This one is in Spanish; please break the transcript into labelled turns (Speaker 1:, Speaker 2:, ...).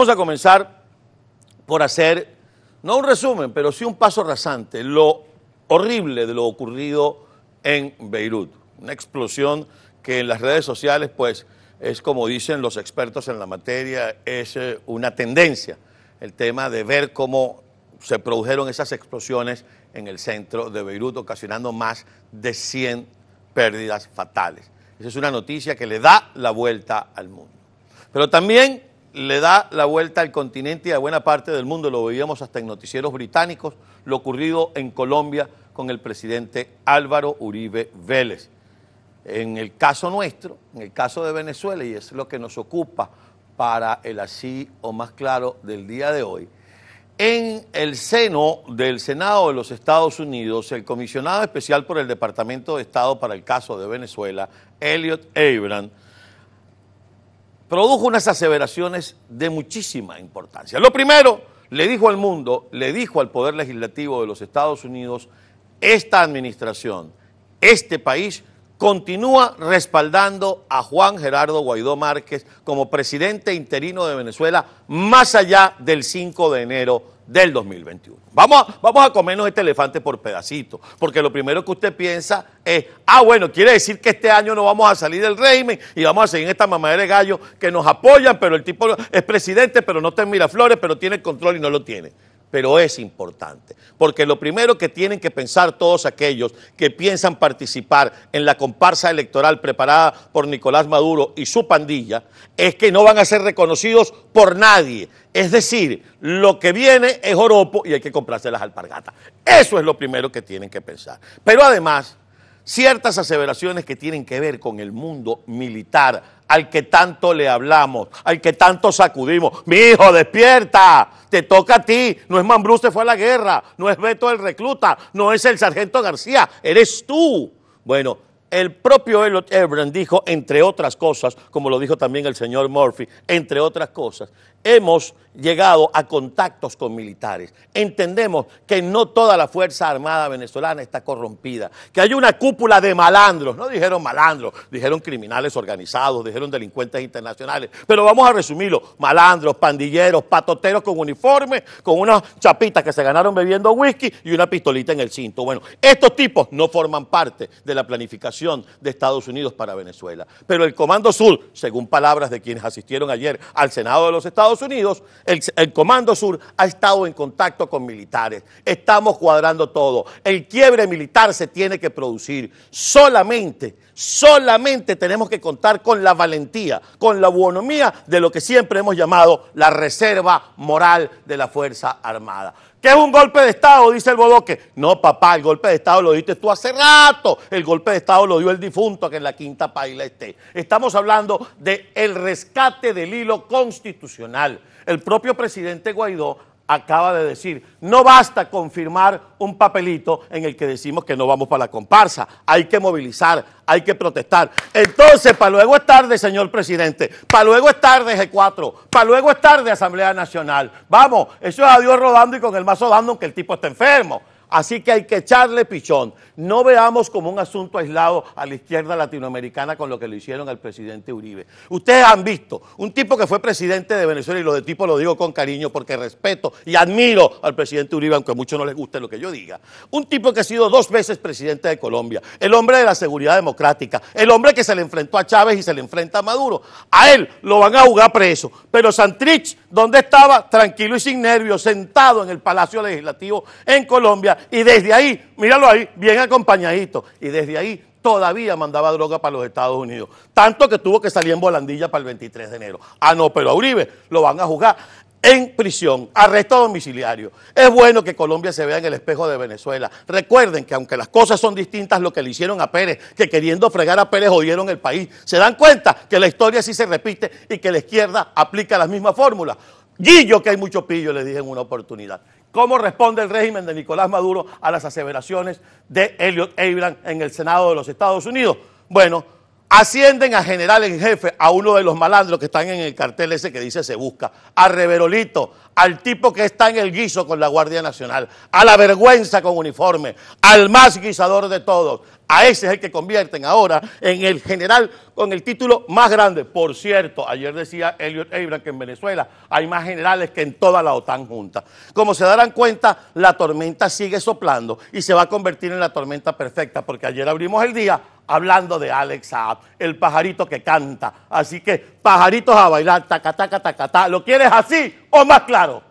Speaker 1: Vamos a comenzar por hacer, no un resumen, pero sí un paso rasante, lo horrible de lo ocurrido en Beirut. Una explosión que en las redes sociales, pues, es como dicen los expertos en la materia, es eh, una tendencia. El tema de ver cómo se produjeron esas explosiones en el centro de Beirut, ocasionando más de 100 pérdidas fatales. Esa es una noticia que le da la vuelta al mundo. Pero también le da la vuelta al continente y a buena parte del mundo, lo veíamos hasta en noticieros británicos, lo ocurrido en Colombia con el presidente Álvaro Uribe Vélez. En el caso nuestro, en el caso de Venezuela, y es lo que nos ocupa para el así o más claro del día de hoy, en el seno del Senado de los Estados Unidos, el comisionado especial por el Departamento de Estado para el caso de Venezuela, Elliot Abrams, produjo unas aseveraciones de muchísima importancia. Lo primero, le dijo al mundo, le dijo al Poder Legislativo de los Estados Unidos, esta administración, este país continúa respaldando a Juan Gerardo Guaidó Márquez como presidente interino de Venezuela más allá del 5 de enero del 2021. Vamos a, vamos a comernos este elefante por pedacitos, porque lo primero que usted piensa es, ah, bueno, quiere decir que este año no vamos a salir del régimen y vamos a seguir en esta mamadera de gallo que nos apoyan, pero el tipo es presidente, pero no está en Miraflores, pero tiene control y no lo tiene pero es importante, porque lo primero que tienen que pensar todos aquellos que piensan participar en la comparsa electoral preparada por Nicolás Maduro y su pandilla es que no van a ser reconocidos por nadie. Es decir, lo que viene es oropo y hay que comprarse las alpargatas. Eso es lo primero que tienen que pensar. Pero además, ciertas aseveraciones que tienen que ver con el mundo militar, al que tanto le hablamos, al que tanto sacudimos. Mi hijo, despierta, te toca a ti. No es Mambrú, se fue a la guerra, no es Beto el recluta, no es el sargento García, eres tú. Bueno, el propio Elliot Ebron dijo, entre otras cosas, como lo dijo también el señor Murphy, entre otras cosas, hemos llegado a contactos con militares. Entendemos que no toda la Fuerza Armada venezolana está corrompida, que hay una cúpula de malandros, no dijeron malandros, dijeron criminales organizados, dijeron delincuentes internacionales, pero vamos a resumirlo, malandros, pandilleros, patoteros con uniforme, con unas chapitas que se ganaron bebiendo whisky y una pistolita en el cinto. Bueno, estos tipos no forman parte de la planificación de Estados Unidos para Venezuela, pero el Comando Sur, según palabras de quienes asistieron ayer al Senado de los Estados Unidos, el, Comando Sur ha estado en contacto con militares. Estamos cuadrando todo. El quiebre militar se tiene que producir. Solamente, solamente tenemos que contar con la valentía, con la buonomía de lo que siempre hemos llamado la reserva moral de la Fuerza Armada. ¿Qué es un golpe de Estado? Dice el bodoque. No, papá, el golpe de Estado lo diste tú hace rato. El golpe de Estado lo dio el difunto que en la quinta paila esté. Estamos hablando del el rescate del hilo constitucional. El propio presidente Guaidó acaba de decir, no basta confirmar un papelito en el que decimos que no vamos para la comparsa, hay que movilizar, hay que protestar. Entonces, para luego es tarde, señor presidente, para luego es tarde G4, para luego es tarde Asamblea Nacional. Vamos, eso es a Dios rodando y con el mazo dando aunque el tipo esté enfermo. Así que hay que echarle pichón. No veamos como un asunto aislado a la izquierda latinoamericana con lo que le hicieron al presidente Uribe. Ustedes han visto un tipo que fue presidente de Venezuela, y lo de tipo lo digo con cariño porque respeto y admiro al presidente Uribe, aunque a muchos no les guste lo que yo diga. Un tipo que ha sido dos veces presidente de Colombia, el hombre de la seguridad democrática, el hombre que se le enfrentó a Chávez y se le enfrenta a Maduro. A él lo van a jugar preso. Pero Santrich, ¿dónde estaba? Tranquilo y sin nervios, sentado en el Palacio Legislativo en Colombia y desde ahí, míralo ahí, bien acompañadito, y desde ahí todavía mandaba droga para los Estados Unidos. Tanto que tuvo que salir en volandilla para el 23 de enero. Ah, no, pero a Uribe lo van a juzgar en prisión, arresto domiciliario. Es bueno que Colombia se vea en el espejo de Venezuela. Recuerden que aunque las cosas son distintas, lo que le hicieron a Pérez, que queriendo fregar a Pérez jodieron el país, se dan cuenta que la historia sí se repite y que la izquierda aplica las mismas fórmulas. Guillo, que hay mucho pillo, le dije en una oportunidad. ¿Cómo responde el régimen de Nicolás Maduro a las aseveraciones de Elliot Abrams en el Senado de los Estados Unidos? Bueno, Ascienden a general en jefe a uno de los malandros que están en el cartel ese que dice se busca, a Reverolito, al tipo que está en el guiso con la Guardia Nacional, a la vergüenza con uniforme, al más guisador de todos. A ese es el que convierten ahora en el general con el título más grande. Por cierto, ayer decía Elliot Abrams que en Venezuela hay más generales que en toda la OTAN junta. Como se darán cuenta, la tormenta sigue soplando y se va a convertir en la tormenta perfecta, porque ayer abrimos el día hablando de Alex Saab, el pajarito que canta. Así que, pajaritos a bailar, taca, taca, taca, ¿Lo quieres así o más claro?